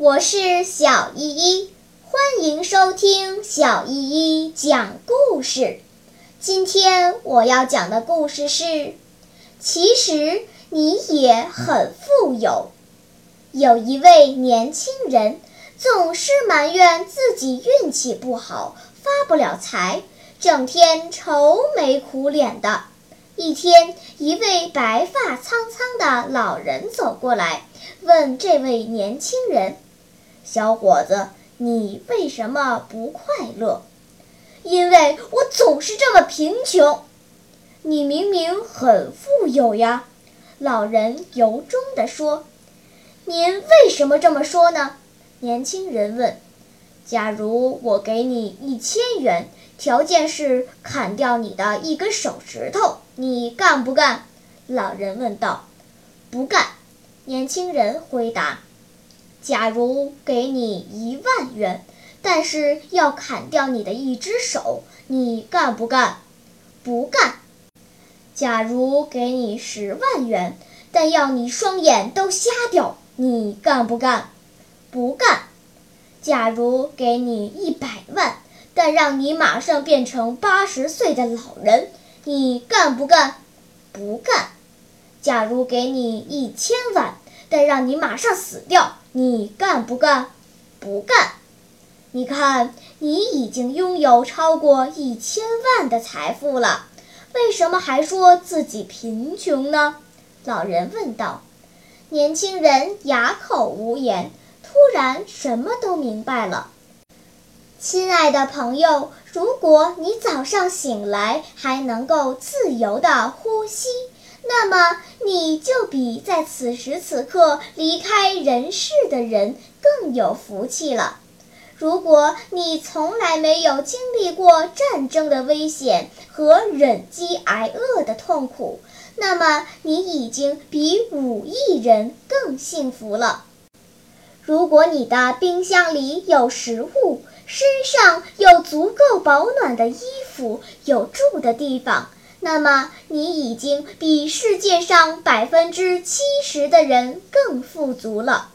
我是小依依，欢迎收听小依依讲故事。今天我要讲的故事是：其实你也很富有。有一位年轻人总是埋怨自己运气不好，发不了财，整天愁眉苦脸的。一天，一位白发苍苍的老人走过来，问这位年轻人：“小伙子，你为什么不快乐？”“因为我总是这么贫穷。”“你明明很富有呀！”老人由衷地说。“您为什么这么说呢？”年轻人问。“假如我给你一千元。”条件是砍掉你的一根手指头，你干不干？老人问道。不干。年轻人回答。假如给你一万元，但是要砍掉你的一只手，你干不干？不干。假如给你十万元，但要你双眼都瞎掉，你干不干？不干。假如给你一百万。但让你马上变成八十岁的老人，你干不干？不干。假如给你一千万，但让你马上死掉，你干不干？不干。你看，你已经拥有超过一千万的财富了，为什么还说自己贫穷呢？老人问道。年轻人哑口无言，突然什么都明白了。亲爱的朋友，如果你早上醒来还能够自由地呼吸，那么你就比在此时此刻离开人世的人更有福气了。如果你从来没有经历过战争的危险和忍饥挨饿的痛苦，那么你已经比五亿人更幸福了。如果你的冰箱里有食物，身上有足够保暖的衣服，有住的地方，那么你已经比世界上百分之七十的人更富足了。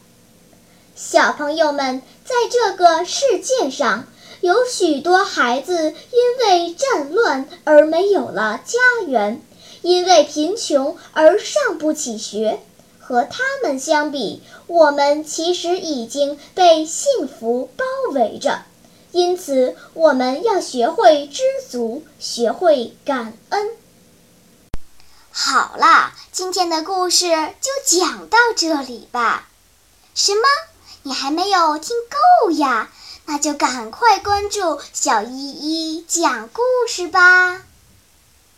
小朋友们，在这个世界上，有许多孩子因为战乱而没有了家园，因为贫穷而上不起学。和他们相比，我们其实已经被幸福包围着。因此，我们要学会知足，学会感恩。好啦，今天的故事就讲到这里吧。什么？你还没有听够呀？那就赶快关注小依依讲故事吧。